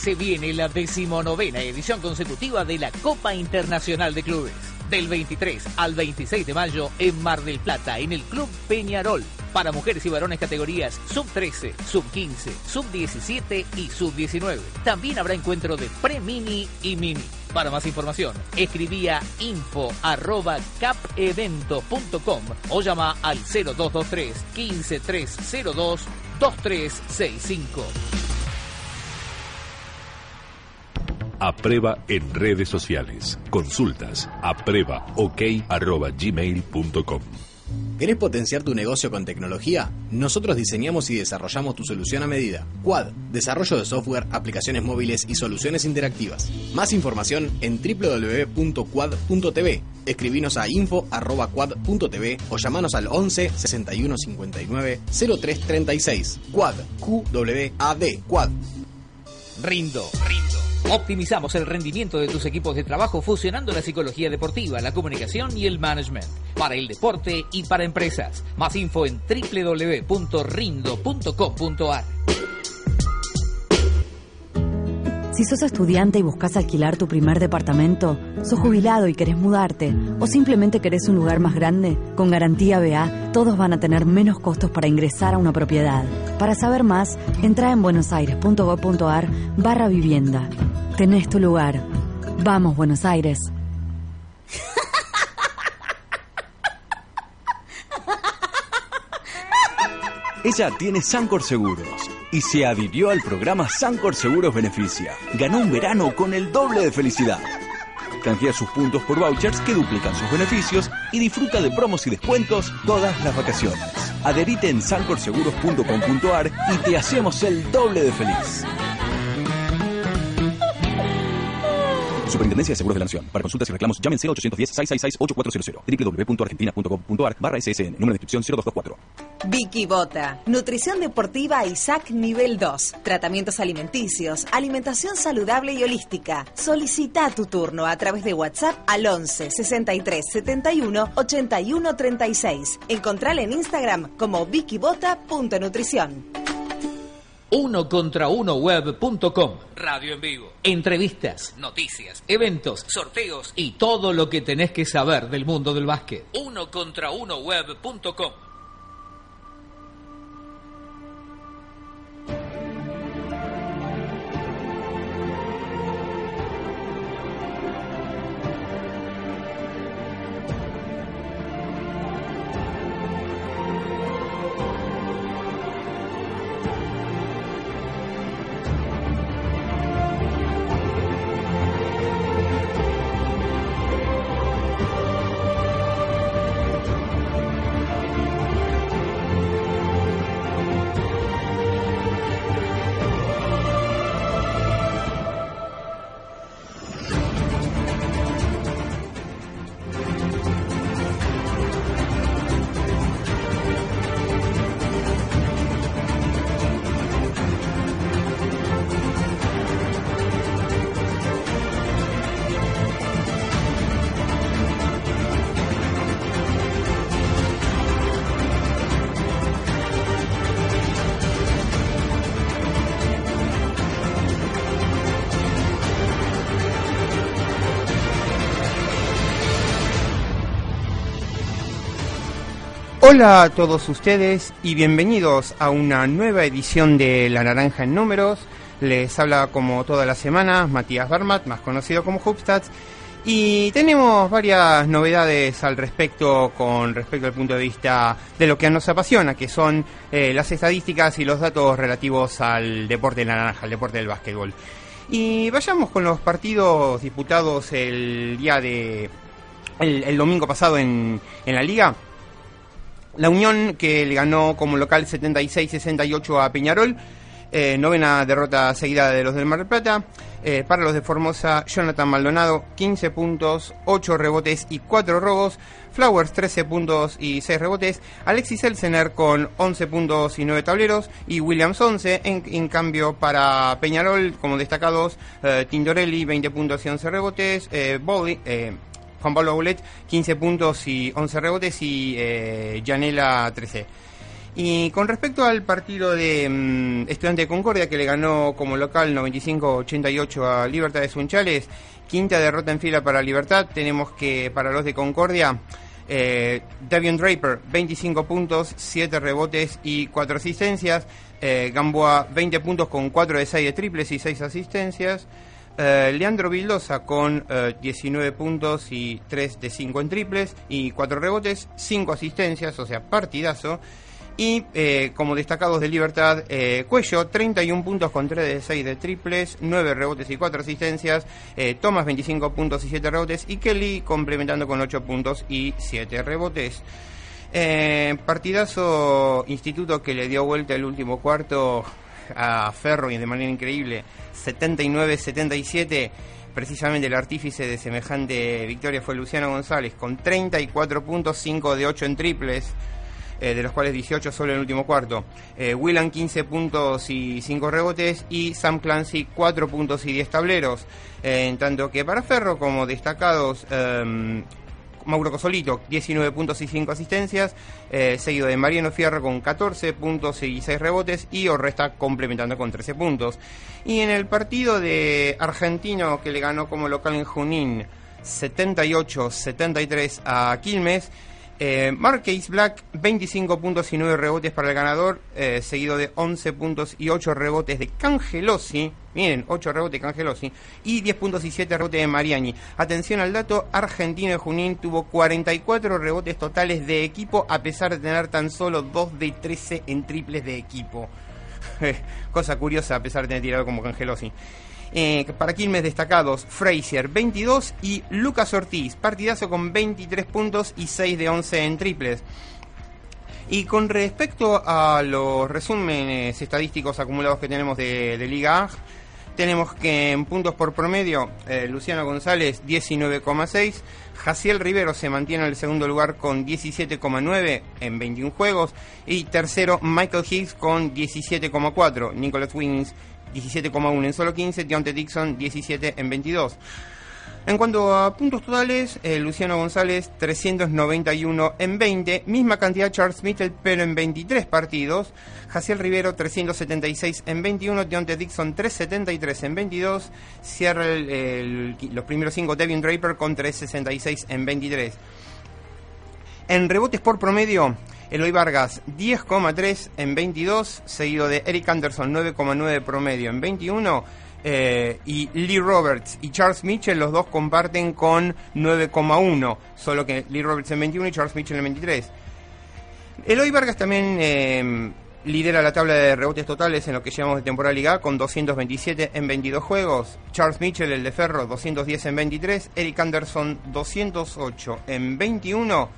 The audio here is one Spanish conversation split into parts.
se viene la decimonovena edición consecutiva de la Copa Internacional de Clubes. Del 23 al 26 de mayo en Mar del Plata, en el Club Peñarol. Para mujeres y varones categorías sub 13, sub 15, sub 17 y sub 19. También habrá encuentro de pre-mini y mini. Para más información, escribía info arroba capevento.com o llama al 0223 15302 2365. Aprueba en redes sociales. Consultas apruebaok.gmail.com ¿Querés potenciar tu negocio con tecnología? Nosotros diseñamos y desarrollamos tu solución a medida. Quad, desarrollo de software, aplicaciones móviles y soluciones interactivas. Más información en www.quad.tv. Escribinos a info.quad.tv o llamanos al 11 61 59 03 36. Quad, QWAD, Quad. Rindo, rindo. Optimizamos el rendimiento de tus equipos de trabajo fusionando la psicología deportiva, la comunicación y el management para el deporte y para empresas. Más info en www.rindo.com.ar. Si sos estudiante y buscas alquilar tu primer departamento, sos jubilado y querés mudarte, o simplemente querés un lugar más grande, con Garantía BA, todos van a tener menos costos para ingresar a una propiedad. Para saber más, entra en buenosaires.gov.ar barra vivienda. Tenés tu lugar. Vamos, Buenos Aires. Ella tiene Sancor Seguros y se adhirió al programa Sancor Seguros Beneficia. Ganó un verano con el doble de felicidad. Canjea sus puntos por vouchers que duplican sus beneficios y disfruta de promos y descuentos todas las vacaciones. Adherite en sancorseguros.com.ar y te hacemos el doble de feliz. Superintendencia de Seguros de la Nación. Para consultas y reclamos, llamen 0810-666-8400 www.argentina.gov.ar barra SSN. Número de inscripción 0224. Vicky Bota. Nutrición deportiva Isaac nivel 2. Tratamientos alimenticios, alimentación saludable y holística. Solicita tu turno a través de WhatsApp al 11 63 71 81 36. Encontrala en Instagram como vickybota.nutrición. Uno contra uno web.com. Radio en vivo. Entrevistas, noticias, eventos, sorteos y todo lo que tenés que saber del mundo del básquet. Uno contra uno web.com. Hola a todos ustedes y bienvenidos a una nueva edición de La Naranja en Números. Les habla como todas las semanas Matías Barmat, más conocido como Hubstats. Y tenemos varias novedades al respecto con respecto al punto de vista de lo que nos apasiona, que son eh, las estadísticas y los datos relativos al deporte de la naranja, al deporte del básquetbol. Y vayamos con los partidos disputados el día de... el, el domingo pasado en, en la liga. La Unión que le ganó como local 76-68 a Peñarol. Eh, novena derrota seguida de los del Mar del Plata. Eh, para los de Formosa, Jonathan Maldonado, 15 puntos, 8 rebotes y 4 robos. Flowers, 13 puntos y 6 rebotes. Alexis Elsener con 11 puntos y 9 tableros. Y Williams 11. En, en cambio, para Peñarol, como destacados, eh, Tindorelli, 20 puntos y 11 rebotes. Eh, Bowley, eh, Juan Pablo Boulet, 15 puntos y 11 rebotes. Y eh, Janela, 13. Y con respecto al partido de mm, Estudiante de Concordia, que le ganó como local 95-88 a Libertad de Sunchales, quinta derrota en fila para Libertad, tenemos que para los de Concordia, eh, Davion Draper, 25 puntos, 7 rebotes y 4 asistencias. Eh, Gamboa, 20 puntos con 4 de 6 de triples y 6 asistencias. Eh, Leandro Vildosa con 19 puntos y 3 de 5 en triples y 4 rebotes, 5 asistencias, o sea, partidazo. Y eh, como destacados de Libertad, eh, Cuello, 31 puntos con 3 de 6 de triples, 9 rebotes y 4 asistencias. Eh, Thomas, 25 puntos y 7 rebotes. Y Kelly complementando con 8 puntos y 7 rebotes. partidazo Instituto que le dio vuelta el último cuarto a Ferro y de manera increíble, 79-77. Precisamente el artífice de semejante victoria fue Luciano González con 34 puntos, 5 de 8 en triples. Eh, de los cuales 18 solo en el último cuarto. Eh, 15 puntos y 5 rebotes y Sam Clancy 4 puntos y 10 tableros. Eh, en tanto que para Ferro, como destacados, em, Mauro Cosolito, 19 puntos y 5 asistencias, eh, seguido de Mariano Fierro con 14 puntos y 6 rebotes y Orresta complementando con 13 puntos. Y en el partido de Argentino que le ganó como local en Junín 78-73 a Quilmes, eh, Marquez Black, 25 puntos y 9 rebotes para el ganador, eh, seguido de 11 puntos y 8 rebotes de Cangelosi. Miren, 8 rebotes de Cangelosi. Y 10 puntos y 7 rebotes de Mariani. Atención al dato, Argentino de Junín tuvo 44 rebotes totales de equipo, a pesar de tener tan solo 2 de 13 en triples de equipo. Cosa curiosa, a pesar de tener tirado como Cangelosi. Eh, para Quilmes destacados, Frazier 22 y Lucas Ortiz, partidazo con 23 puntos y 6 de 11 en triples. Y con respecto a los resúmenes estadísticos acumulados que tenemos de, Liga A, tenemos que en puntos por promedio, eh, Luciano González 19,6, Jaciel Rivero se mantiene en el segundo lugar con 17,9 en 21 juegos. Y tercero Michael Higgs con 17,4, Nicholas Wiggins 17,1 en solo 15, Deontay Dixon 17 en 22. En cuanto a puntos totales, eh, Luciano González 391 en 20, misma cantidad Charles Mitchell pero en 23 partidos, Jaciel Rivero 376 en 21, Deontay Dixon 373 en 22, cierra los primeros 5 Devin Draper con 366 en 23. En rebotes por promedio, Eloy Vargas 10,3 en 22, seguido de Eric Anderson 9,9 promedio en 21. Eh, y Lee Roberts y Charles Mitchell, los dos comparten con 9,1, solo que Lee Roberts en 21 y Charles Mitchell en 23. Eloy Vargas también eh, lidera la tabla de rebotes totales en lo que llevamos de temporada Liga con 227 en 22 juegos. Charles Mitchell, el de Ferro, 210 en 23. Eric Anderson, 208 en 21.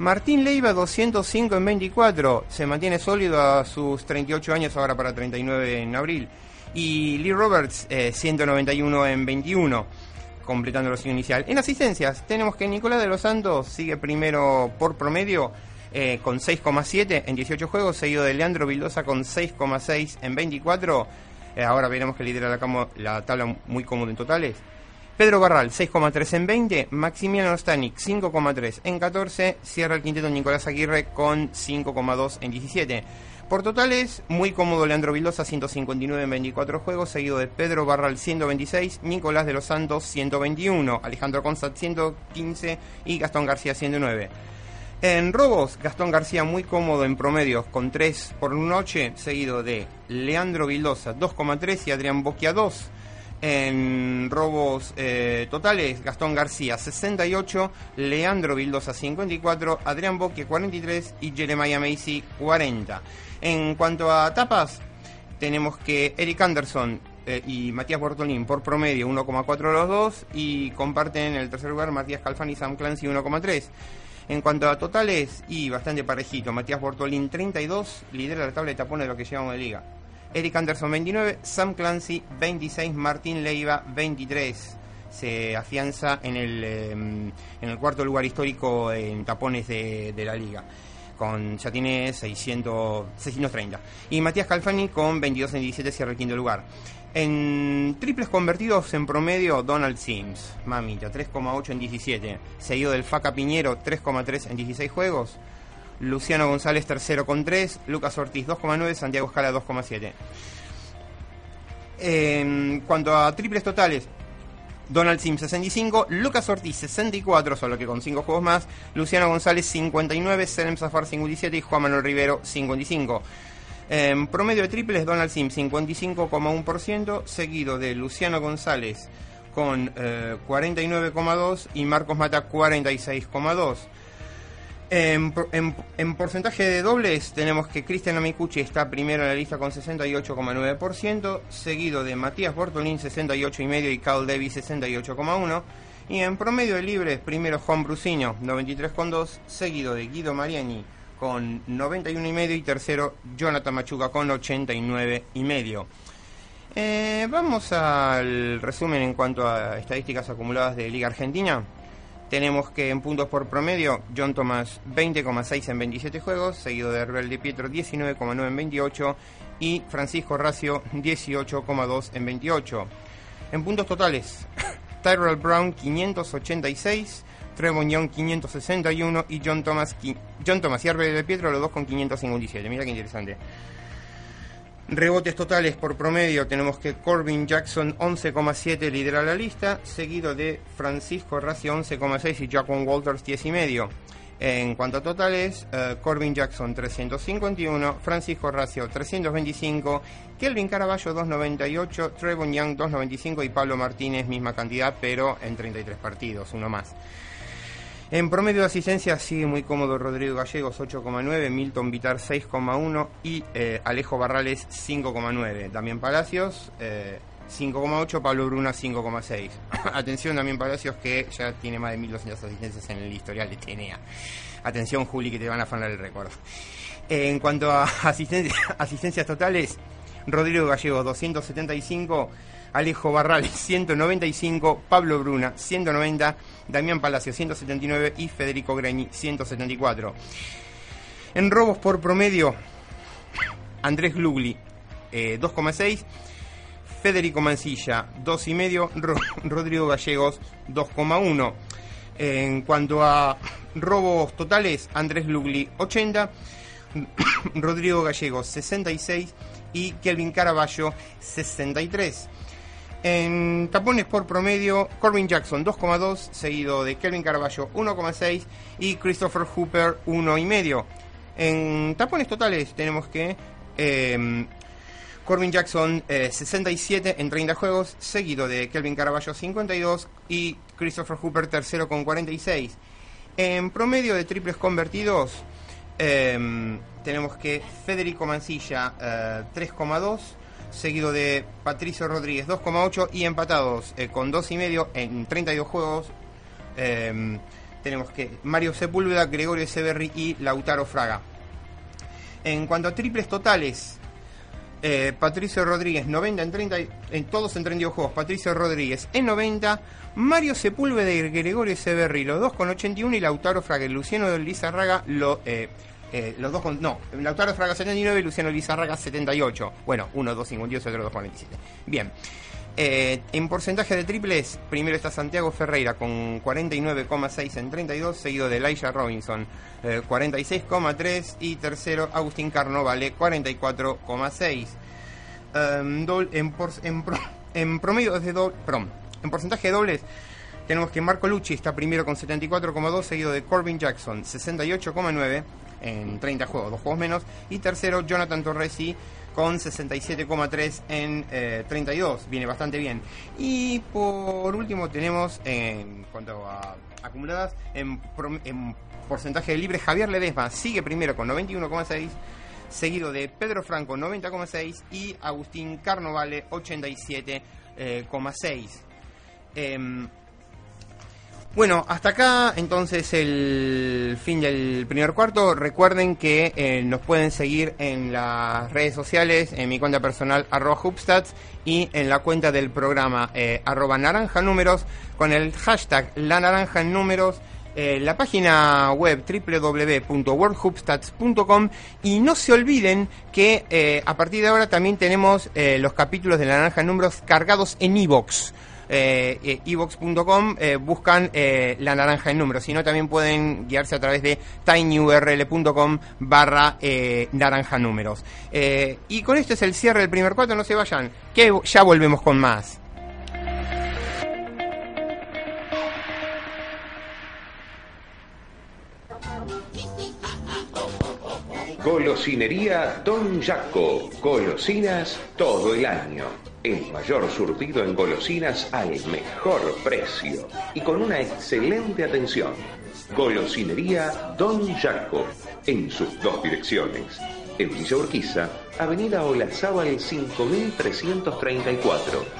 Martín Leiva 205 en 24, se mantiene sólido a sus 38 años, ahora para 39 en abril. Y Lee Roberts 191 eh, en 21, completando la signo inicial. En asistencias tenemos que Nicolás de los Santos sigue primero por promedio eh, con 6,7 en 18 juegos, seguido de Leandro Vildosa con 6,6 en 24. Eh, ahora veremos que lidera la, la tabla muy cómodo en totales. Pedro Barral, 6,3 en 20. Maximiano Stanik, 5,3 en 14. Cierra el quinteto Nicolás Aguirre con 5,2 en 17. Por totales, muy cómodo Leandro Vildosa, 159 en 24 juegos, seguido de Pedro Barral, 126, Nicolás de los Santos, 121, Alejandro Constat, 115 y Gastón García, 109. En robos, Gastón García muy cómodo en promedios con 3 por noche, seguido de Leandro Vildosa, 2,3 y Adrián Boquia, 2. En robos eh, totales, Gastón García 68, Leandro Vildosa 54, Adrián Boque 43 y Jeremiah Macy 40. En cuanto a tapas, tenemos que Eric Anderson eh, y Matías Bortolín por promedio 1,4 los dos y comparten en el tercer lugar Matías Calfani y Sam Clancy 1,3. En cuanto a totales, y bastante parejito, Matías Bortolín 32, lidera la tabla de tapones de lo que llevamos de liga. Eric Anderson 29, Sam Clancy 26, Martín Leiva 23. Se afianza en el, em, en el cuarto lugar histórico en tapones de, la liga. Con, ya tiene 600, 630. Y Matías Calfani con 22 en 17 cierra el quinto lugar. En triples convertidos en promedio, Donald Sims, mamita, 3,8 en 17. Seguido del Faca Piñero, 3,3 en 16 juegos. Luciano González tercero con 3, Lucas Ortiz 2,9, Santiago Escala 2,7. En cuanto a triples totales, Donald Sim 65, Lucas Ortiz 64, solo que con 5 juegos más, Luciano González 59, Selem Zafar 57 y Juan Manuel Rivero 55. En promedio de triples, Donald Sim 55,1%, seguido de Luciano González con 49,2 y Marcos Mata 46,2. En, en, porcentaje de dobles tenemos que Cristian Amicucci está primero en la lista con 68,9%, seguido de Matías Bortolín 68,5% y Carl Davis 68,1%. Y en promedio de libres, primero Juan Brusinho 93,2%, seguido de Guido Mariani con 91,5% y tercero Jonathan Machuca con 89,5%. Eh, vamos al resumen en cuanto a estadísticas acumuladas de Liga Argentina. Tenemos que en puntos por promedio, John Thomas 20,6 en 27 juegos, seguido de Herbel de Pietro 19,9 en 28 y Francisco Racio 18,2 en 28. En puntos totales, Tyrell Brown 586, Trevon Young 561 y John Thomas, John Thomas y Herbel de Pietro los dos con 557. Mira qué interesante. Rebotes totales por promedio tenemos que Corbin Jackson 11,7 lidera la lista, seguido de Francisco Racio 11,6 y Jaquan Walters 10,5. En cuanto a totales, uh, Corbin Jackson 351, Francisco Racio 325, Kelvin Caraballo 298, Trevon Young 295 y Pablo Martínez misma cantidad, pero en 33 partidos, uno más. En promedio de asistencia sigue muy cómodo Rodrigo Gallegos 8,9, Milton Vitar 6,1 y eh, Alejo Barrales 5,9. Damián Palacios 5,8, eh, Pablo Bruna 5,6. Atención Damián Palacios que ya tiene más de 1.200 asistencias en el historial de TNA. Atención Juli que te van a afanar el récord. en cuanto a asistencias totales, Rodrigo Gallegos 275. Alejo Barrales 195, Pablo Bruna 190, Damián Palacio 179 y Federico Greñi 174. En robos por promedio, Andrés Glugli 2,6, eh, Federico Mancilla 2,5, Rodrigo Gallegos 2,1. En cuanto a robos totales, Andrés Glugli 80, Rodrigo Gallegos 66 y Kelvin Caraballo 63. En tapones por promedio, Corbin Jackson 2,2, seguido de Kelvin Caraballo 1,6 y Christopher Hooper 1,5. En tapones totales tenemos que eh, Corbin Jackson 67 eh, en 30 juegos, seguido de Kelvin Caraballo 52 y Christopher Hooper tercero con 46. En promedio de triples convertidos em, tenemos que Federico Mancilla 3,2 eh, seguido de Patricio Rodríguez 2,8 y empatados eh, con 2,5 en 32 juegos. Em, tenemos que Mario Sepúlveda, Gregorio Severri y Lautaro Fraga. En cuanto a triples totales, eh, Patricio Rodríguez 90 en 30, en todos en 32 juegos. Patricio Rodríguez en 90, Mario Sepúlveda y Gregorio Severri los dos con 81 y Lautaro Fraga y Luciano Lizarraga lo, eh, eh, los dos con. No, Lautaro Fraga 79 y Luciano Lizarraga 78. Bueno, uno 2.52 y otro 2.47. Bien. Eh, en porcentaje de triples, primero está Santiago Ferreira con 49,6 en 32, seguido de Elijah Robinson 46,3 eh, y tercero Agustín Carnovale 44,6. Em, en, en, en, promedio doble, en porcentaje de dobles tenemos que Marco Lucci está primero con 74,2, seguido de Corbin Jackson 68,9 en 30 juegos, dos juegos menos. Y tercero, Jonathan Torresi con 67,3 en 32. Eh, Viene bastante bien. Y por último tenemos, en cuanto a acumuladas, en, porcentaje de libre, Javier Ledesma sigue primero con 91,6 seguido de Pedro Franco 90,6 y Agustín Carnovale 87,6. Eh, bueno, hasta acá entonces el fin del primer cuarto. Recuerden que eh, nos pueden seguir en las redes sociales, en mi cuenta personal arroba hubstats y en la cuenta del programa eh, arroba naranja números con el hashtag la naranja en números. Eh, la página web www.worldhubstats.com y no se olviden que a partir de ahora también tenemos los capítulos de la naranja en números cargados en iVoox evox.com, buscan La Naranja en Números. Si no, también pueden guiarse a través de tinyurl.com barra Naranja Números. y con esto es el cierre del primer cuarto, no se vayan, que ya volvemos con más. Golosinería Don Jaco. Golosinas todo el año. El mayor surtido en golosinas al mejor precio y con una excelente atención. Golosinería Don Jaco. En sus dos direcciones. En Villa Urquiza, Avenida Olazábal 5334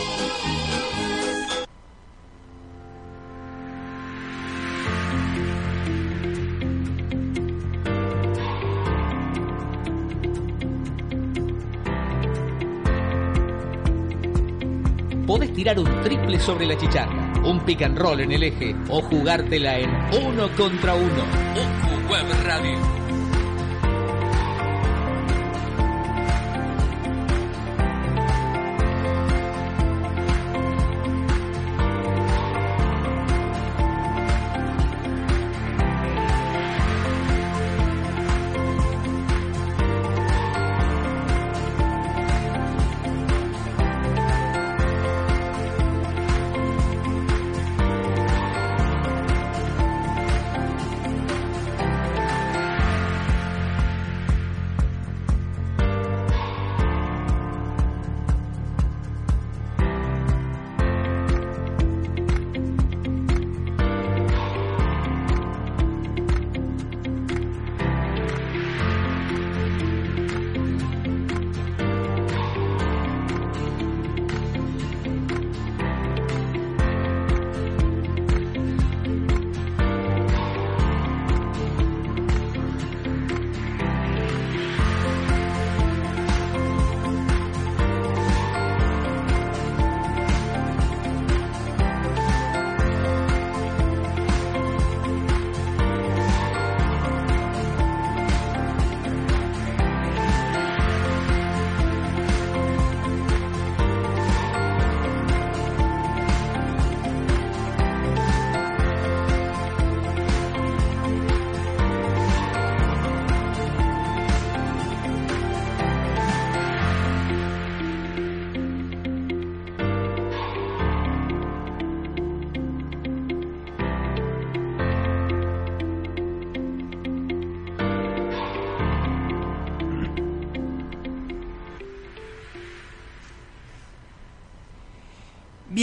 Tirar un triple sobre la chicharra, un pick and roll en el eje o jugártela en uno contra uno.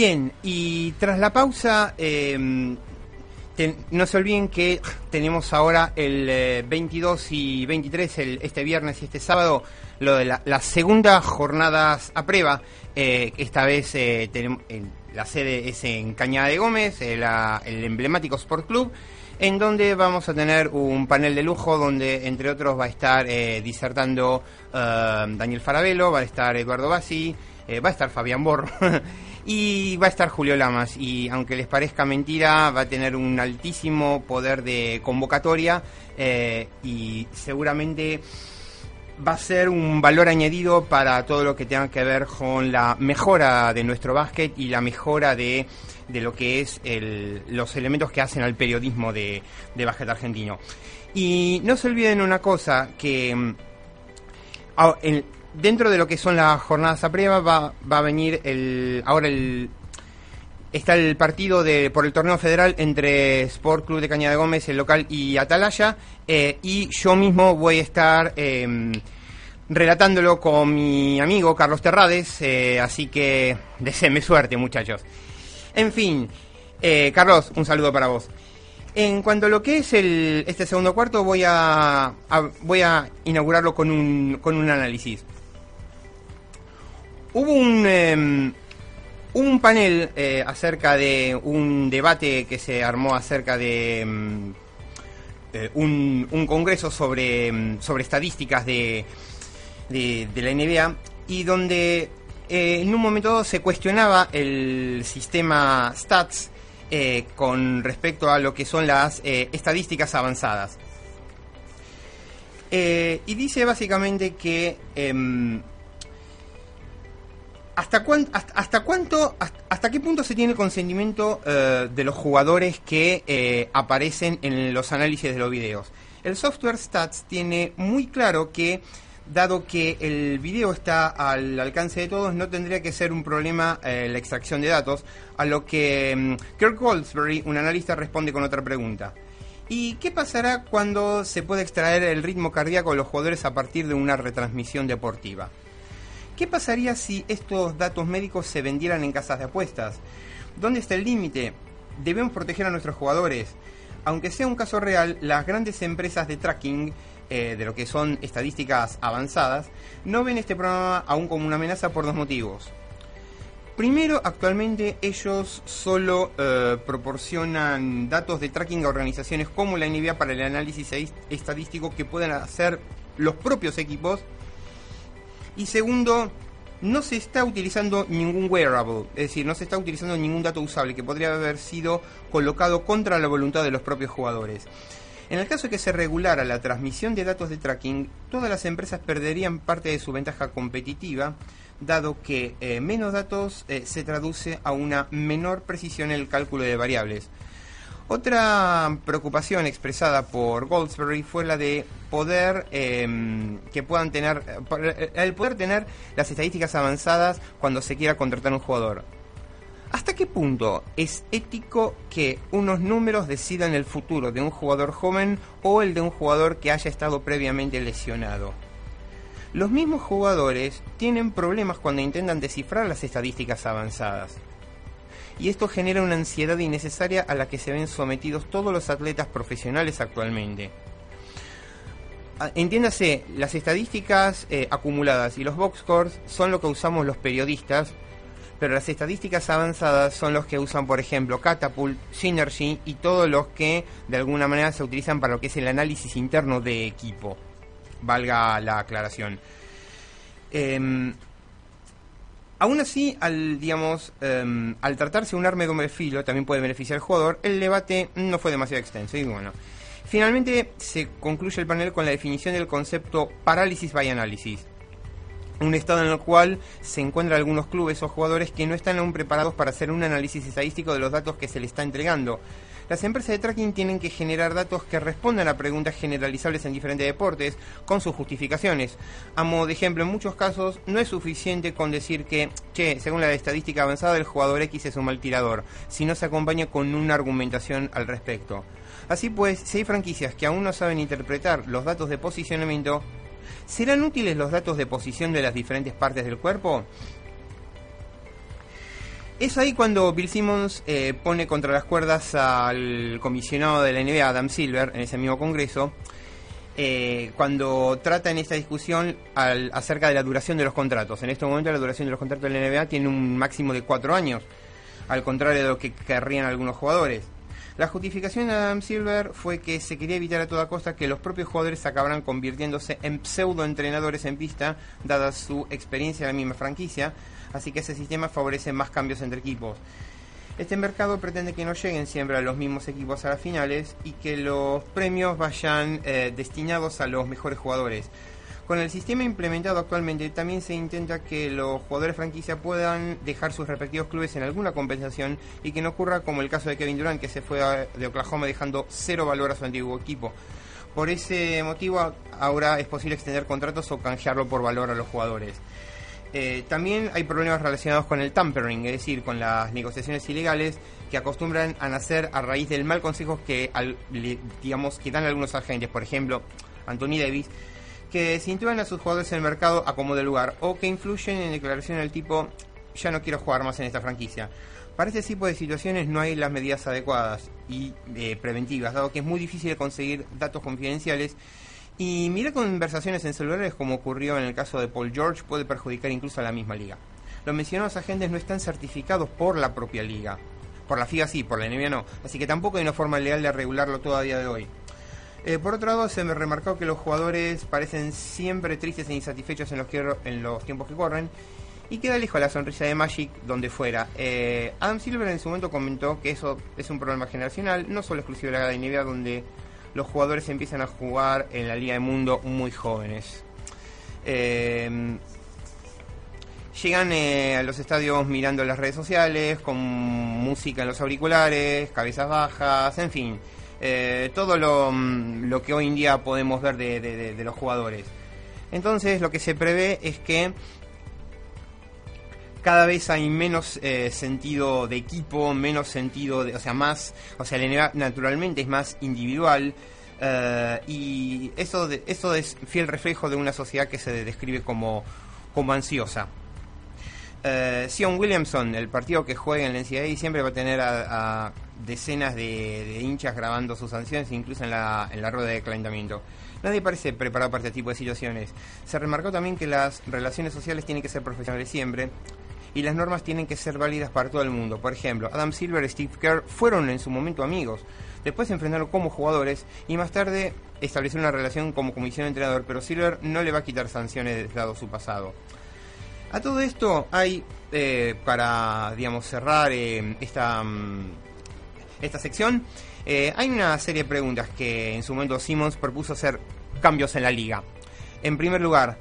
Bien, y tras la pausa, em, no se olviden que tenemos ahora el 22 eh, y 23, el, este viernes y este sábado, lo de las segundas jornadas a prueba. Eh, esta vez eh, tenemos, la sede es en Cañada de Gómez, el emblemático Sport Club en donde vamos a tener un panel de lujo donde entre otros va a estar disertando Daniel Farabelo, va a estar Eduardo Bassi, va a estar Fabián Borro Y va a estar Julio Lamas y aunque les parezca mentira, va a tener un altísimo poder de convocatoria eh, y seguramente va a ser un valor añadido para todo lo que tenga que ver con la mejora de nuestro básquet y la mejora de, de lo que es el, los elementos que hacen al periodismo de, de básquet argentino. Y no se olviden una cosa, que mm, en, dentro de lo que son las jornadas a prueba va, va a venir el ahora el está el partido de por el torneo federal entre Sport Club de Cañada Gómez, el local, y Atalaya, eh, y yo mismo voy a estar em, relatándolo con mi amigo Carlos Terrades, eh, así que deseenme suerte, muchachos. En fin, eh, Carlos, un saludo para vos. En cuanto a lo que es el, este segundo cuarto, voy a, voy a inaugurarlo con un, con un análisis. Hubo un, em, un panel eh, acerca de un debate que se armó acerca de em, eh, un, un, congreso sobre, em, sobre estadísticas de, de, la NBA y donde eh, en un momento se cuestionaba el sistema stats con respecto a lo que son las estadísticas avanzadas. y dice básicamente que hasta, cuánto, hasta, qué punto se tiene el consentimiento de los jugadores que aparecen en los análisis de los videos. El software stats tiene muy claro que dado que el video está al alcance de todos, no tendría que ser un problema eh, la extracción de datos, a lo que mm, Kirk Goldsberry, un analista, responde con otra pregunta. ¿Y qué pasará cuando se puede extraer el ritmo cardíaco de los jugadores a partir de una retransmisión deportiva? ¿Qué pasaría si estos datos médicos se vendieran en casas de apuestas? ¿Dónde está el límite? Debemos proteger a nuestros jugadores. Aunque sea un caso real, las grandes empresas de tracking eh, de lo que son estadísticas avanzadas, no ven este programa aún como una amenaza por dos motivos. Primero, actualmente ellos solo eh, proporcionan datos de tracking a organizaciones como la NBA para el análisis estadístico que puedan hacer los propios equipos. Y segundo, no se está utilizando ningún wearable, es decir, no se está utilizando ningún dato usable que podría haber sido colocado contra la voluntad de los propios jugadores. En el caso de que se regulara la transmisión de datos de tracking, todas las empresas perderían parte de su ventaja competitiva, dado que eh, menos datos eh, se traduce a una menor precisión en el cálculo de variables. Otra preocupación expresada por Goldsberry fue la de poder em, que puedan tener eh, el poder tener las estadísticas avanzadas cuando se quiera contratar un jugador. ¿Hasta qué punto es ético que unos números decidan el futuro de un jugador joven o el de un jugador que haya estado previamente lesionado? Los mismos jugadores tienen problemas cuando intentan descifrar las estadísticas avanzadas. Y esto genera una ansiedad innecesaria a la que se ven sometidos todos los atletas profesionales actualmente. Ah, entiéndase, las estadísticas eh, acumuladas y los box scores son lo que usamos los periodistas pero las estadísticas avanzadas son los que usan, por ejemplo, Catapult, Synergy y todos los que de alguna manera se utilizan para lo que es el análisis interno de equipo. Valga la aclaración. Em, aún así, al, digamos, em, al tratarse un arma de doble filo, también puede beneficiar al jugador, el debate no fue demasiado extenso. Y bueno, finalmente se concluye el panel con la definición del concepto parálisis by analysis un estado en el cual se encuentran algunos clubes o jugadores que no están aún preparados para hacer un análisis estadístico de los datos que se les está entregando. Las empresas de tracking tienen que generar datos que respondan a preguntas generalizables en diferentes deportes con sus justificaciones. A modo de ejemplo, en muchos casos no es suficiente con decir que, che, según la estadística avanzada, el jugador X es un mal tirador, si no se acompaña con una argumentación al respecto. Así pues, si hay franquicias que aún no saben interpretar los datos de posicionamiento, ¿Serán útiles los datos de posición de las diferentes partes del cuerpo? Es ahí cuando Bill Simmons eh, pone contra las cuerdas al comisionado de la NBA, Adam Silver, en ese mismo congreso, eh, cuando trata en esta discusión acerca de la duración de los contratos. En este momento la duración de los contratos de la NBA tiene un máximo de cuatro años, al contrario de lo que querrían algunos jugadores. La justificación de Adam Silver fue que se quería evitar a toda costa que los propios jugadores acabaran convirtiéndose en pseudo entrenadores en pista, dada su experiencia en la misma franquicia, así que ese sistema favorece más cambios entre equipos. Este mercado pretende que no lleguen siempre a los mismos equipos a las finales y que los premios vayan eh, destinados a los mejores jugadores. Con el sistema implementado actualmente también se intenta que los jugadores franquicia puedan dejar sus respectivos clubes en alguna compensación y que no ocurra como el caso de Kevin Durant que se fue de Oklahoma dejando cero valor a su antiguo equipo. Por ese motivo ahora es posible extender contratos o canjearlo por valor a los jugadores. Eh, también hay problemas relacionados con el tampering, es decir, con las negociaciones ilegales que acostumbran a nacer a raíz del mal consejo que, digamos, que dan algunos agentes. Por ejemplo, Anthony Davis que sitúan a sus jugadores en el mercado a como de lugar o que influyen en declaraciones del tipo ya no quiero jugar más en esta franquicia. Para este tipo de situaciones no hay las medidas adecuadas y eh, preventivas, dado que es muy difícil conseguir datos confidenciales y mirar conversaciones en celulares como ocurrió en el caso de Paul George puede perjudicar incluso a la misma liga. Los mencionados agentes no están certificados por la propia liga. Por la FIA sí, por la NBA no. Así que tampoco hay una forma legal de regularlo todo a día de hoy. Eh, por otro lado, se me remarcó que los jugadores parecen siempre tristes e insatisfechos en los, en los tiempos que corren y queda lejos la sonrisa de Magic donde fuera. Eh, Adam Silver en su momento comentó que eso es un problema generacional, no solo exclusivo de la NBA, donde los jugadores empiezan a jugar en la Liga de Mundo muy jóvenes. Eh, llegan eh, a los estadios mirando las redes sociales, con música en los auriculares, cabezas bajas, en fin, todo lo, lo, que hoy en día podemos ver de, de los jugadores. Entonces lo que se prevé es que cada vez hay menos eh, sentido de equipo, menos sentido de, o sea, más, o sea, la naturalmente es más individual eh, y eso, eso es fiel reflejo de una sociedad que se describe como, como ansiosa. Eh, Sion Williamson, el partido que juega en la NCAA, siempre va a tener a, decenas de, hinchas grabando sus sanciones, incluso en la, en la rueda de calentamiento. Nadie parece preparado para este tipo de situaciones. Se remarcó también que las relaciones sociales tienen que ser profesionales siempre, y las normas tienen que ser válidas para todo el mundo. Por ejemplo, Adam Silver y Steve Kerr fueron en su momento amigos, después se enfrentaron como jugadores y más tarde establecieron una relación como comisión de entrenador, pero Silver no le va a quitar sanciones dado su pasado. A todo esto hay, eh, para digamos cerrar eh, esta, mm, esta sección, eh, hay una serie de preguntas que en su momento Simmons propuso hacer cambios en la liga. En primer lugar,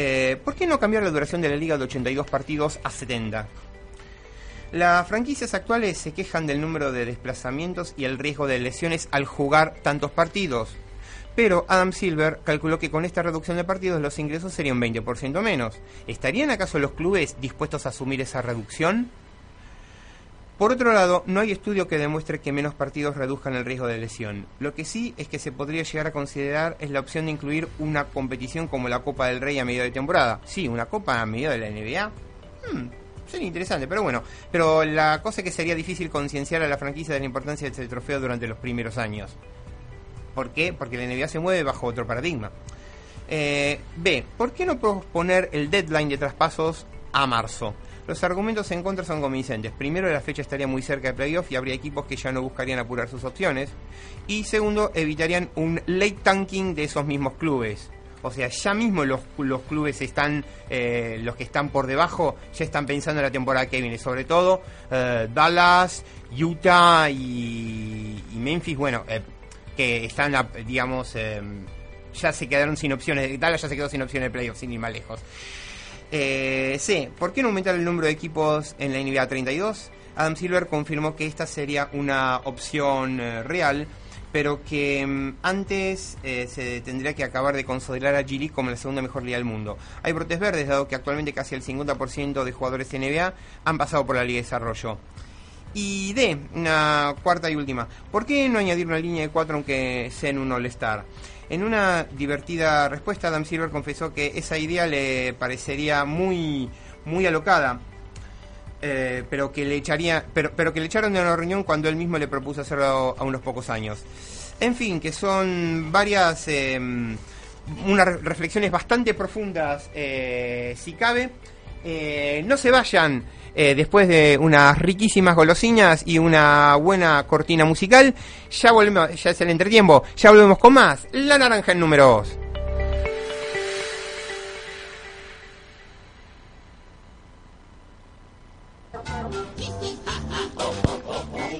eh, ¿Por qué no cambiar la duración de la liga de 82 partidos a 70? Las franquicias actuales se quejan del número de desplazamientos y el riesgo de lesiones al jugar tantos partidos. Pero Adam Silver calculó que con esta reducción de partidos los ingresos serían 20% menos. ¿Estarían acaso los clubes dispuestos a asumir esa reducción? Por otro lado, no hay estudio que demuestre que menos partidos reduzcan el riesgo de lesión. Lo que sí es que se podría llegar a considerar es la opción de incluir una competición como la Copa del Rey a medio de temporada. Sí, una Copa a medio de la NBA. Hmm, sería interesante, pero bueno. Pero la cosa es que sería difícil concienciar a la franquicia de la importancia de este trofeo durante los primeros años. ¿Por qué? Porque la NBA se mueve bajo otro paradigma. Eh, B. ¿Por qué no posponer el deadline de traspasos a marzo? Los argumentos en contra son convincentes. Primero, la fecha estaría muy cerca de playoff y habría equipos que ya no buscarían apurar sus opciones. Y segundo, evitarían un late tanking de esos mismos clubes. O sea, ya mismo los, los clubes están, eh, los que están por debajo, ya están pensando en la temporada que viene. Sobre todo eh, Dallas, Utah y, Memphis, bueno, eh, que están, digamos, ya se quedaron sin opciones. Dallas ya se quedó sin opciones de playoff, sin ir más lejos. Eh, sí, ¿por qué no aumentar el número de equipos en la NBA 32? Adam Silver confirmó que esta sería una opción eh, real, pero que mm, antes eh, se tendría que acabar de considerar a G como la segunda mejor liga del mundo. Hay brotes verdes, dado que actualmente casi el 50% de jugadores de NBA han pasado por la Liga de Desarrollo. Y D, una cuarta y última. ¿Por qué no añadir una línea de cuatro aunque sea en un All-Star? En una divertida respuesta, Adam Silver confesó que esa idea le parecería muy, muy alocada, eh, pero, que le echaría, pero, que le echaron de una reunión cuando él mismo le propuso hacerlo a unos pocos años. En fin, que son varias, em, unas reflexiones bastante profundas, eh, si cabe. Eh, no se vayan. Eh, después de unas riquísimas golosinas y una buena cortina musical, ya volvemos, ya es el entretiempo, ya volvemos con más. La naranja en números.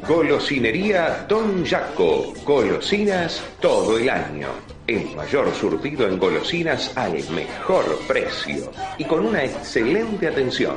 Golosinería Don Jaco. Golosinas todo el año. El mayor surtido en golosinas al mejor precio y con una excelente atención.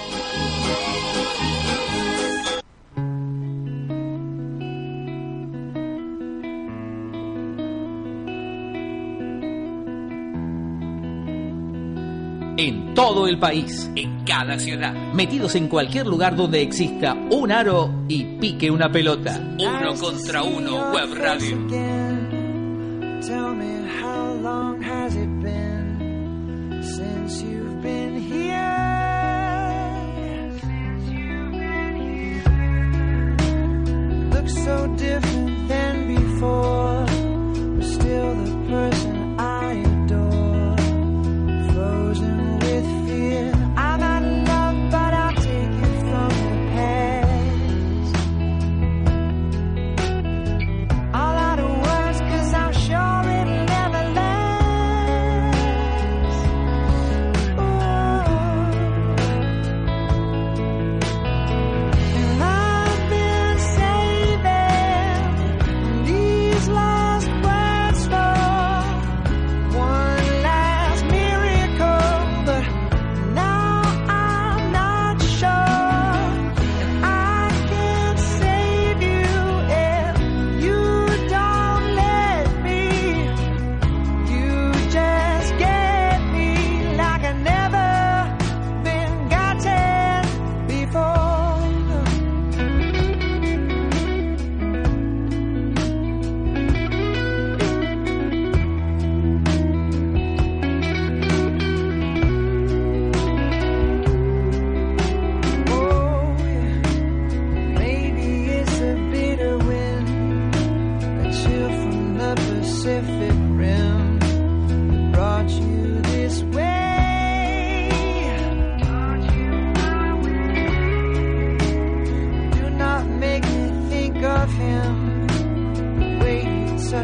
En todo el país, en cada ciudad, metidos en cualquier lugar donde exista un aro y pique una pelota. Uno contra uno, Web Radio.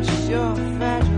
Just your fragile.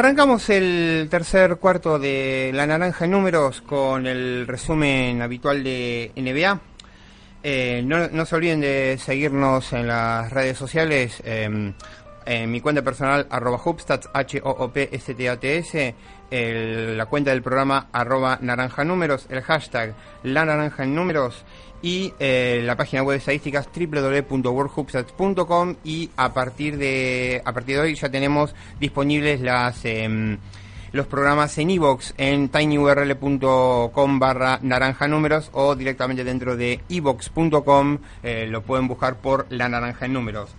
Arrancamos el tercer cuarto de La Naranja en Números con el resumen habitual de NBA. Eh, no, se olviden de seguirnos en las redes sociales. Em, eh, mi cuenta personal, arroba Hopstats, H-O-O-P-S-T-A-T-S, la cuenta del programa, arroba Naranja Números, el hashtag La Naranja en Números y eh, la página web de estadísticas www.worldhubstats.com y a partir de a partir de hoy ya tenemos disponibles las em, los programas en iBox e en tinyurl.com barra naranja números o directamente dentro de iBox.com eh, lo pueden buscar por la naranja en números.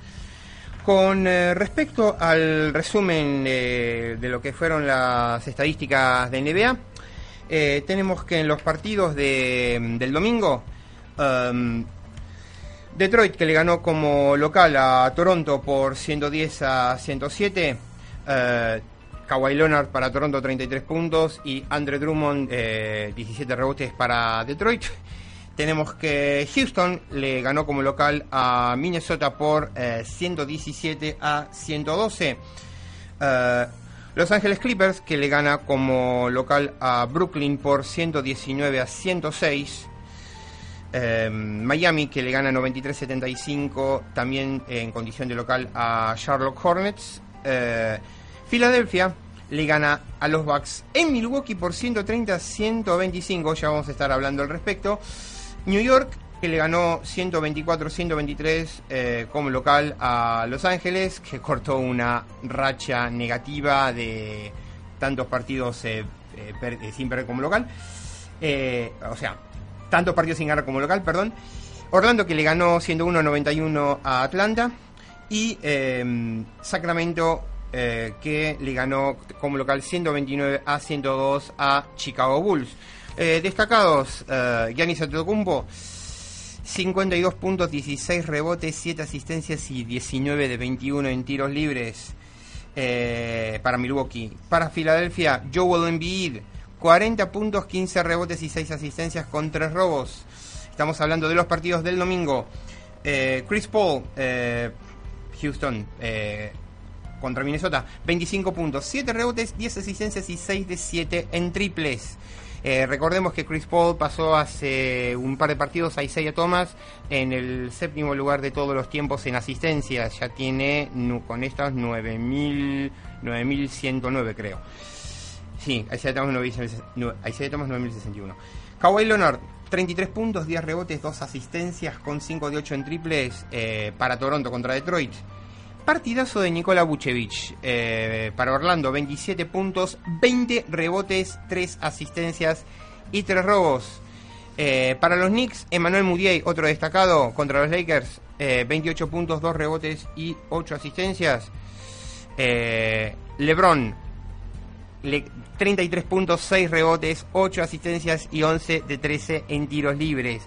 Con eh, respecto al resumen de lo que fueron las estadísticas de NBA, eh, tenemos que en los partidos de- del domingo, um, Detroit que le ganó como local a Toronto por 110 a 107, eh, Kawhi Leonard para Toronto 33 puntos y Andre Drummond eh, 17 rebotes para Detroit. Tenemos que Houston le ganó como local a Minnesota por eh, 117 a 112. Eh, Los Ángeles Clippers que le gana como local a Brooklyn por 119 a 106. Eh, Miami que le gana 93-75 también en condición de local a Charlotte Hornets. Eh, Filadelfia le gana a los Bucks en Milwaukee por 130-125, ya vamos a estar hablando al respecto. New York que le ganó 124-123 eh, como local a Los Ángeles, que cortó una racha negativa de tantos partidos eh, eh, sin perder como local. O sea, tantos partidos sin ganar como local, perdón. Orlando que le ganó 101-91 a Atlanta. Y eh, Sacramento que le ganó como local 129 a 102 a Chicago Bulls. Eh, destacados, eh, Giannis Antetokounmpo 52 puntos, 16 rebotes, 7 asistencias y 19 de 21 en tiros libres eh, para Milwaukee. Para Filadelfia, Joel Embiid, 40 puntos, 15 rebotes y 6 asistencias con 3 robos. Estamos hablando de los partidos del domingo. Eh, Chris Paul, eh, Houston, contra Minnesota, 25 puntos, 7 rebotes, 10 asistencias y 6 de 7 en triples. Eh, recordemos que Chris Paul pasó hace un par de partidos a Isaiah Thomas en el séptimo lugar de todos los tiempos en asistencias. Ya tiene con estas 9.000 9.109 creo. Sí, Isaiah Thomas 9.000 no, Isaiah Thomas 9.061. Kawhi Leonard, 33 puntos, 10 rebotes, 2 asistencias con 5 de 8 en triples eh, para Toronto contra Detroit. Partidazo de Nikola Vucevic eh, para Orlando, 27 puntos, 20 rebotes, 3 asistencias y 3 robos. Eh, para los Knicks, Emmanuel Mudiay, otro destacado contra los Lakers, eh, 28 puntos, 2 rebotes y 8 asistencias. Eh, LeBron, le- 33 puntos, 6 rebotes, 8 asistencias y 11 de 13 en tiros libres.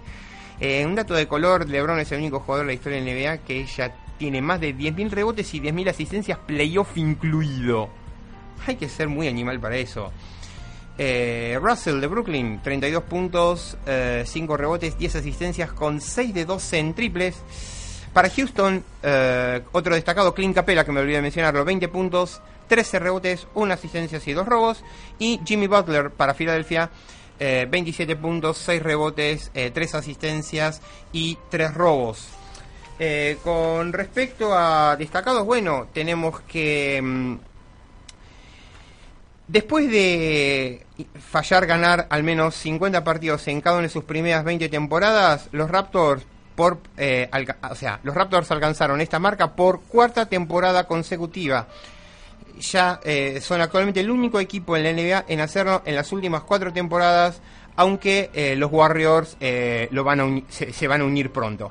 Eh, un dato de color, LeBron es el único jugador de la historia del NBA que ya tiene más de 10.000 rebotes y 10.000 asistencias, playoff incluido. Hay que ser muy animal para eso. Eh, Russell de Brooklyn, 32 puntos, 5 rebotes, 10 asistencias con 6 de 12 en triples. Para Houston, eh, otro destacado, Clint Capella, que me olvidé mencionarlo, 20 puntos, 13 rebotes, 1 asistencia y 2 robos. Y Jimmy Butler para Filadelfia, eh, 27 puntos, 6 rebotes, 3 asistencias y 3 robos. Eh, con respecto a destacados, bueno, tenemos que... mm, Después de fallar ganar al menos 50 partidos en cada una de sus primeras 20 temporadas, los Raptors por eh, o sea, los Raptors alcanzaron esta marca por cuarta temporada consecutiva. Ya eh, son actualmente el único equipo en la NBA en hacerlo en las últimas cuatro temporadas, aunque eh, los Warriors eh, lo van a se- se van a unir pronto.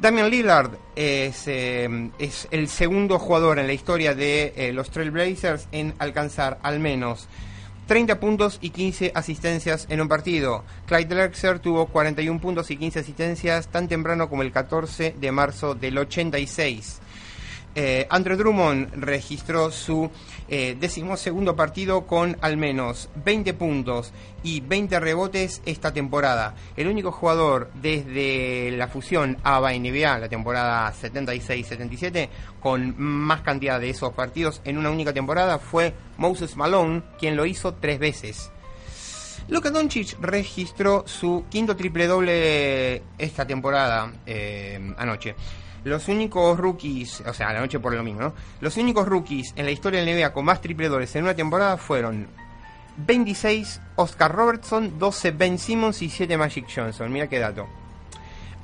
Damian Lillard es, eh, es el segundo jugador en la historia de eh, los Trailblazers en alcanzar al menos 30 puntos y 15 asistencias en un partido. Clyde Drexler tuvo 41 puntos y 15 asistencias tan temprano como el 14 de marzo del 86. Eh, Andrew Drummond registró su eh, decimosegundo partido con al menos 20 puntos y 20 rebotes esta temporada. El único jugador desde la fusión ABA-NBA, la temporada 76-77, con más cantidad de esos partidos en una única temporada fue Moses Malone, quien lo hizo tres veces. Luka Doncic registró su quinto triple doble esta temporada, eh, anoche. Los únicos rookies, o sea, la noche por lo mismo, ¿no? Los únicos rookies en la historia del NBA con más triple dobles en una temporada fueron 26 Oscar Robertson, 12 Ben Simmons y 7 Magic Johnson. Mira qué dato.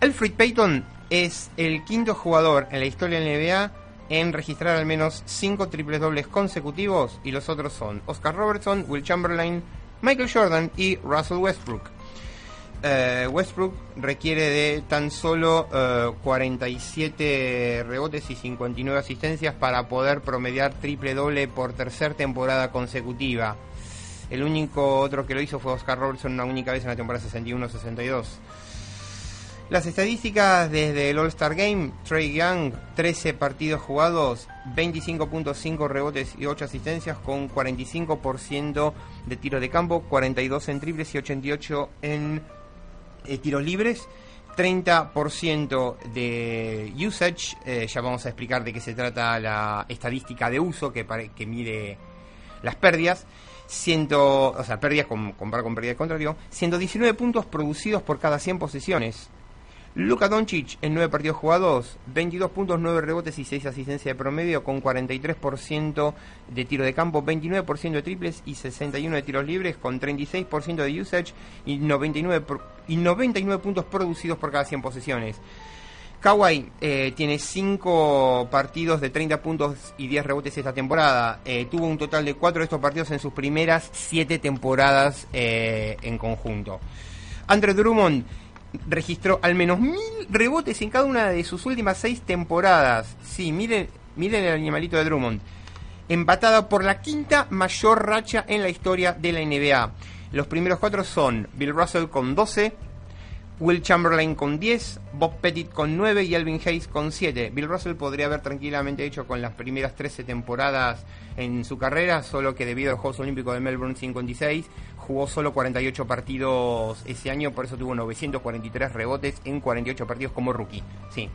Alfred Payton es el quinto jugador en la historia del NBA en registrar al menos 5 triples dobles consecutivos y los otros son Oscar Robertson, Will Chamberlain, Michael Jordan y Russell Westbrook. Eh, Westbrook requiere de tan solo eh, 47 rebotes y 59 asistencias para poder promediar triple doble por tercera temporada consecutiva. El único otro que lo hizo fue Oscar Robertson una única vez en la temporada 61-62. Las estadísticas desde el All-Star Game, Trey Young, 13 partidos jugados, 25.5 rebotes y 8 asistencias con 45% de tiro de campo, 42 en triples y 88 en eh, tiros libres. 30% de usage, eh, ya vamos a explicar de qué se trata la estadística de uso que, que mide las pérdidas. 100, o sea, pérdidas con, comparado con pérdidas contrario, 119 puntos producidos por cada 100 posesiones. Luka Doncic en 9 partidos jugados, 22 puntos, 9 rebotes y 6 asistencias de promedio con 43% de tiro de campo, 29% de triples y 61 de tiros libres con 36% de usage y 99, por- y 99 puntos producidos por cada 100 posesiones. Kawhi eh, tiene 5 partidos de 30 puntos y 10 rebotes esta temporada. Eh, tuvo un total de 4 de estos partidos en sus primeras 7 temporadas eh, en conjunto. Andre Drummond registró al menos mil rebotes en cada una de sus últimas 6 temporadas. Sí, miren, miren el animalito de Drummond. Empatada por la quinta mayor racha en la historia de la NBA. Los primeros cuatro son Bill Russell con 12, Will Chamberlain con 10, Bob Pettit con 9 y Elvin Hayes con 7. Bill Russell podría haber tranquilamente hecho con las primeras 13 temporadas en su carrera, solo que debido a los Juegos Olímpicos de Melbourne 56 jugó solo 48 partidos ese año, por eso tuvo 943 rebotes en 48 partidos como rookie. Sí.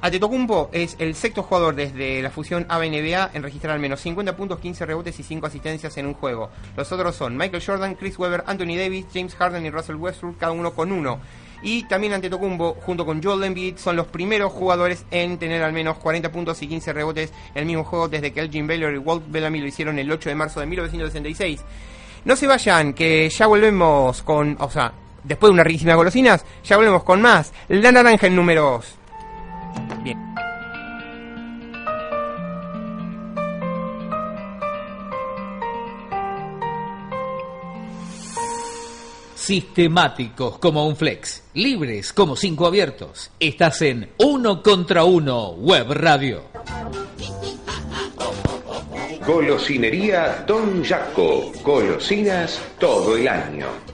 Antetokounmpo es el sexto jugador desde la fusión ABA-NBA en registrar al menos 50 puntos, 15 rebotes y 5 asistencias en un juego. Los otros son Michael Jordan, Chris Webber, Anthony Davis, James Harden y Russell Westbrook, cada uno con uno. Y también Antetokounmpo, junto con Joel Embiid, son los primeros jugadores en tener al menos 40 puntos y 15 rebotes en el mismo juego desde que Elgin Baylor y Walt Bellamy lo hicieron el 8 de marzo de 1966. No se vayan, que ya volvemos con, o sea, después de unas riquísimas golosinas, ya volvemos con más. La naranja en números. Bien. Sistemáticos como un flex, libres como cinco abiertos. Estás en Uno contra Uno Web Radio. Golosinería Don Jaco. Golosinas todo el año.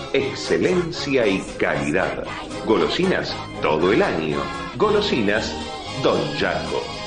excelencia y calidad. Golosinas todo el año. Golosinas Don Jaco.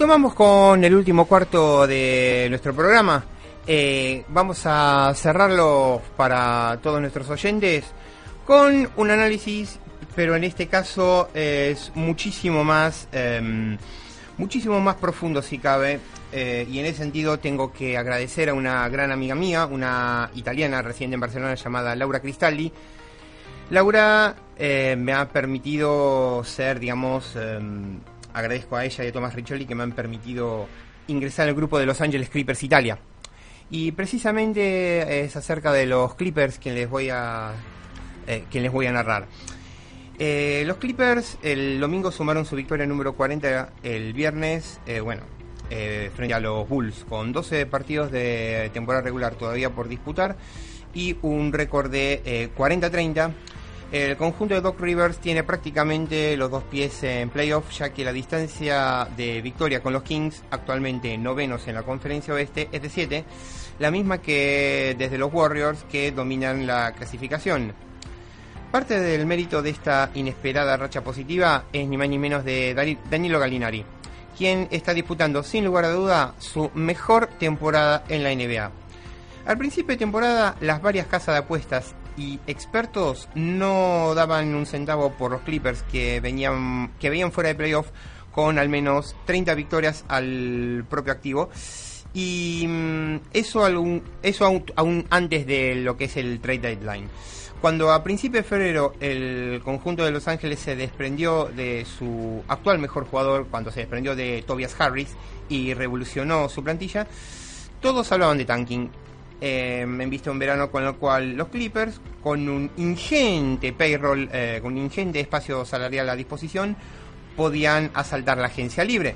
Retomamos con el último cuarto de nuestro programa. Eh, vamos a cerrarlo para todos nuestros oyentes con un análisis, pero en este caso es muchísimo más, em, muchísimo más profundo si cabe. eh, y en ese sentido tengo que agradecer a una gran amiga mía, una italiana residente en Barcelona llamada Laura Cristalli. Laura eh, me ha permitido ser, digamos, em, agradezco a ella y a Tomás Riccioli que me han permitido ingresar al grupo de Los Ángeles Clippers Italia. Y precisamente es acerca de los Clippers que les voy a, eh, les voy a narrar. Eh, los Clippers el domingo sumaron su victoria número 40 el viernes, eh, bueno, eh, frente a los Bulls, con 12 partidos de temporada regular todavía por disputar y un récord de eh, 40-30. El conjunto de Doc Rivers tiene prácticamente los dos pies en playoff, ya que la distancia de victoria con los Kings, actualmente novenos en la conferencia oeste, es de 7, la misma que desde los Warriors que dominan la clasificación. Parte del mérito de esta inesperada racha positiva es ni más ni menos de Dani- Danilo Gallinari, quien está disputando sin lugar a duda su mejor temporada en la NBA. Al principio de temporada, las varias casas de apuestas y expertos no daban un centavo por los Clippers que venían que veían fuera de playoff con al menos 30 victorias al propio activo. Y mm, eso, algún, eso aún, aún antes de lo que es el trade deadline. Cuando a principios de febrero el conjunto de Los Ángeles se desprendió de su actual mejor jugador, cuando se desprendió de Tobias Harris y revolucionó su plantilla, todos hablaban de tanking. Eh, en vista de un verano con lo cual los Clippers, con un ingente payroll, eh, con un ingente espacio salarial a disposición, podían asaltar la agencia libre.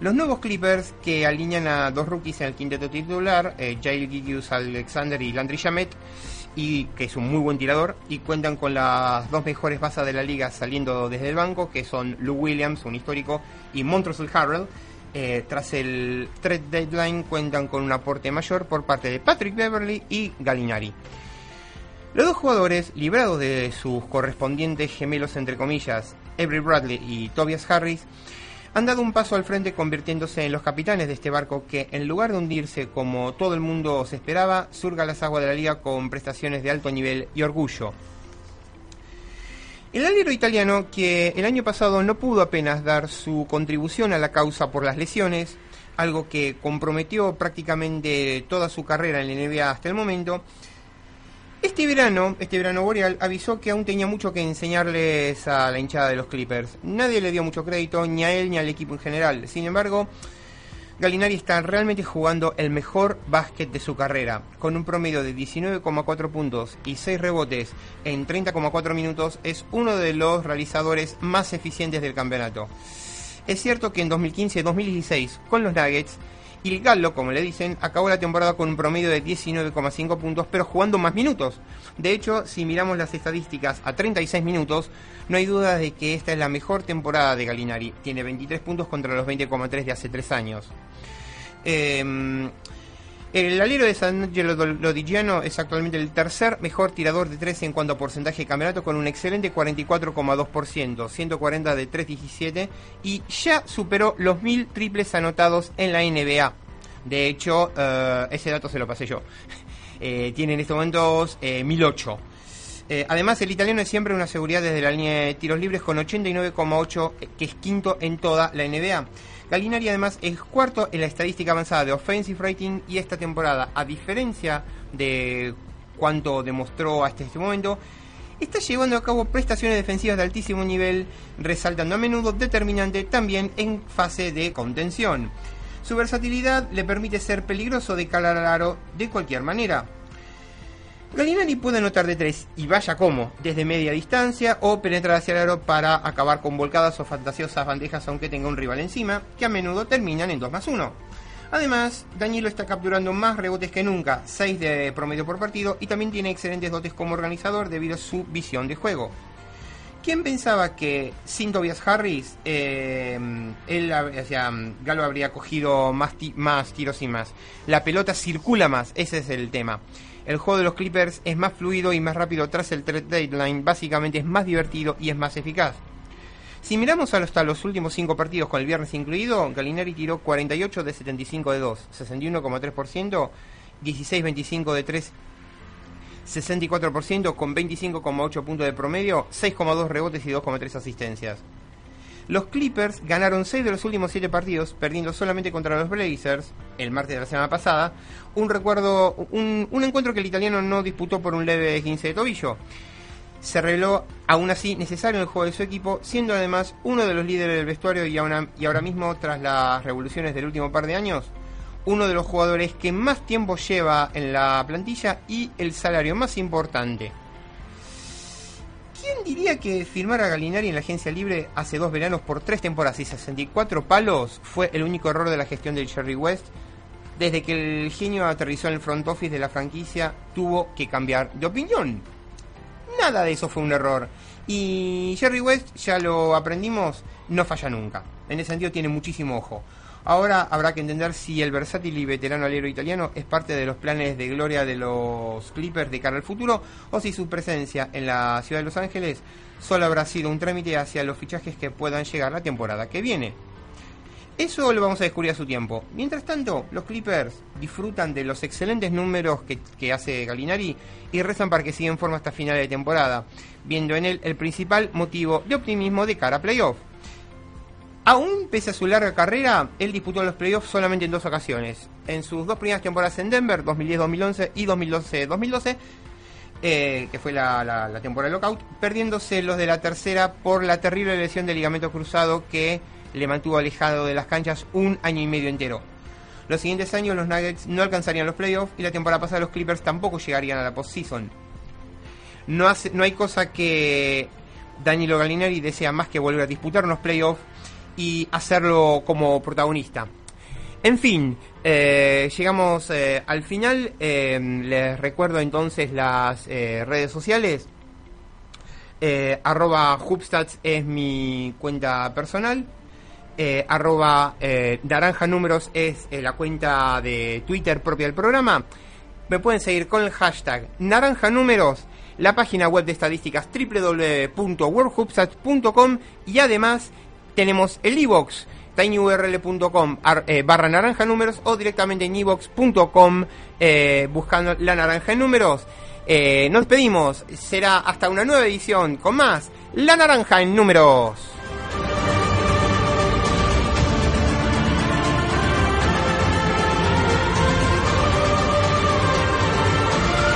Los nuevos Clippers, que alinean a dos rookies en el quinteto titular, eh, Jail Gigius Alexander y Landry Shamet, y que es un muy buen tirador, y cuentan con las dos mejores bases de la liga saliendo desde el banco, que son Lou Williams, un histórico, y Montrezl Harrell. Eh, tras el trade deadline cuentan con un aporte mayor por parte de Patrick Beverly y Gallinari. Los dos jugadores, librados de sus correspondientes gemelos entre comillas, Avery Bradley y Tobias Harris, han dado un paso al frente convirtiéndose en los capitanes de este barco que, en lugar de hundirse como todo el mundo se esperaba, surga las aguas de la liga con prestaciones de alto nivel y orgullo. El alero italiano, que el año pasado no pudo apenas dar su contribución a la causa por las lesiones, algo que comprometió prácticamente toda su carrera en la NBA hasta el momento, este verano, este verano boreal, avisó que aún tenía mucho que enseñarles a la hinchada de los Clippers. Nadie le dio mucho crédito, ni a él ni al equipo en general. Sin embargo, Gallinari está realmente jugando el mejor básquet de su carrera. Con un promedio de 19,4 puntos y 6 rebotes en 30,4 minutos, es uno de los realizadores más eficientes del campeonato. Es cierto que en 2015-2016, con los Nuggets, Il Gallo, como le dicen, acabó la temporada con un promedio de 19,5 puntos, pero jugando más minutos. De hecho, si miramos las estadísticas a 36 minutos, no hay duda de que esta es la mejor temporada de Gallinari. Tiene 23 puntos contra los 20,3 de hace 3 años. Eh, el alero de San Angelo Lodigiano es actualmente el tercer mejor tirador de 3 en cuanto a porcentaje de campeonato con un excelente 44,2%, 140 de 3.17 y ya superó los 1000 triples anotados en la NBA. De hecho, eh, ese dato se lo pasé yo. Eh, tiene en estos momentos eh, 1008. Eh, además, el italiano es siempre una seguridad desde la línea de tiros libres con 89,8, eh, que es quinto en toda la NBA. Gallinari además es cuarto en la estadística avanzada de offensive rating y esta temporada, a diferencia de cuanto demostró hasta este momento, está llevando a cabo prestaciones defensivas de altísimo nivel, resaltando a menudo determinante también en fase de contención. Su versatilidad le permite ser peligroso de calar al aro de cualquier manera. Gallinari puede anotar de tres, y vaya como, desde media distancia o penetrar hacia el aro para acabar con volcadas o fantasiosas bandejas aunque tenga un rival encima, que a menudo terminan en 2 más 1. Además, Danilo está capturando más rebotes que nunca, 6 de promedio por partido, y también tiene excelentes dotes como organizador debido a su visión de juego. ¿Quién pensaba que sin Tobias Harris, eh, él, sea, Galo habría cogido más, más tiros y más? La pelota circula más, ese es el tema. El juego de los Clippers es más fluido y más rápido tras el trade deadline, básicamente es más divertido y es más eficaz. Si miramos hasta los últimos 5 partidos con el viernes incluido, Galinari tiró 48 de 75 de 2, 61,3%, 16-25 de 3, 64% con 25,8 puntos de promedio, 6,2 rebotes y 2,3 asistencias. Los Clippers ganaron 6 de los últimos 7 partidos, perdiendo solamente contra los Blazers el martes de la semana pasada. Un recuerdo, un, encuentro que el italiano no disputó por un leve 15 de tobillo. Se reveló aún así necesario en el juego de su equipo, siendo además uno de los líderes del vestuario y ahora mismo, tras las revoluciones del último par de años, uno de los jugadores que más tiempo lleva en la plantilla y el salario más importante. ¿Quién diría que firmar a Galinari en la agencia libre hace dos veranos por tres temporadas y 64 palos fue el único error de la gestión del Jerry West? Desde que el genio aterrizó en el front office de la franquicia, tuvo que cambiar de opinión. Nada de eso fue un error. Y Jerry West, ya lo aprendimos, no falla nunca. En ese sentido tiene muchísimo ojo. Ahora habrá que entender si el versátil y veterano alero italiano es parte de los planes de gloria de los Clippers de cara al futuro o si su presencia en la ciudad de Los Ángeles solo habrá sido un trámite hacia los fichajes que puedan llegar la temporada que viene. Eso lo vamos a descubrir a su tiempo. Mientras tanto, los Clippers disfrutan de los excelentes números que, hace Galinari y rezan para que siga en forma hasta final de temporada, viendo en él el principal motivo de optimismo de cara a playoff. Aún pese a su larga carrera, él disputó los playoffs solamente en dos ocasiones. En sus dos primeras temporadas en Denver, 2010-2011 y 2012-2012, eh, que fue la, temporada lockout, perdiéndose los de la tercera por la terrible lesión del ligamento cruzado que le mantuvo alejado de las canchas un año y medio entero. Los siguientes años los Nuggets no alcanzarían los playoffs y la temporada pasada los Clippers tampoco llegarían a la postseason. No hay cosa que Danilo Gallinari desea más que volver a disputar unos playoffs y hacerlo como protagonista. En fin, eh, llegamos eh, al final. Eh, les recuerdo entonces las eh, redes sociales. Arroba Hubstats es mi cuenta personal. Arroba Naranja Números es la cuenta de Twitter propia del programa. Me pueden seguir con el hashtag Naranja Números, la página web de estadísticas www.worldhubstats.com y además tenemos el iBox tinyurl.com eh, barra naranja números o directamente en ibox.com eh, buscando la naranja en números. Eh, nos despedimos, será hasta una nueva edición con más La Naranja en números.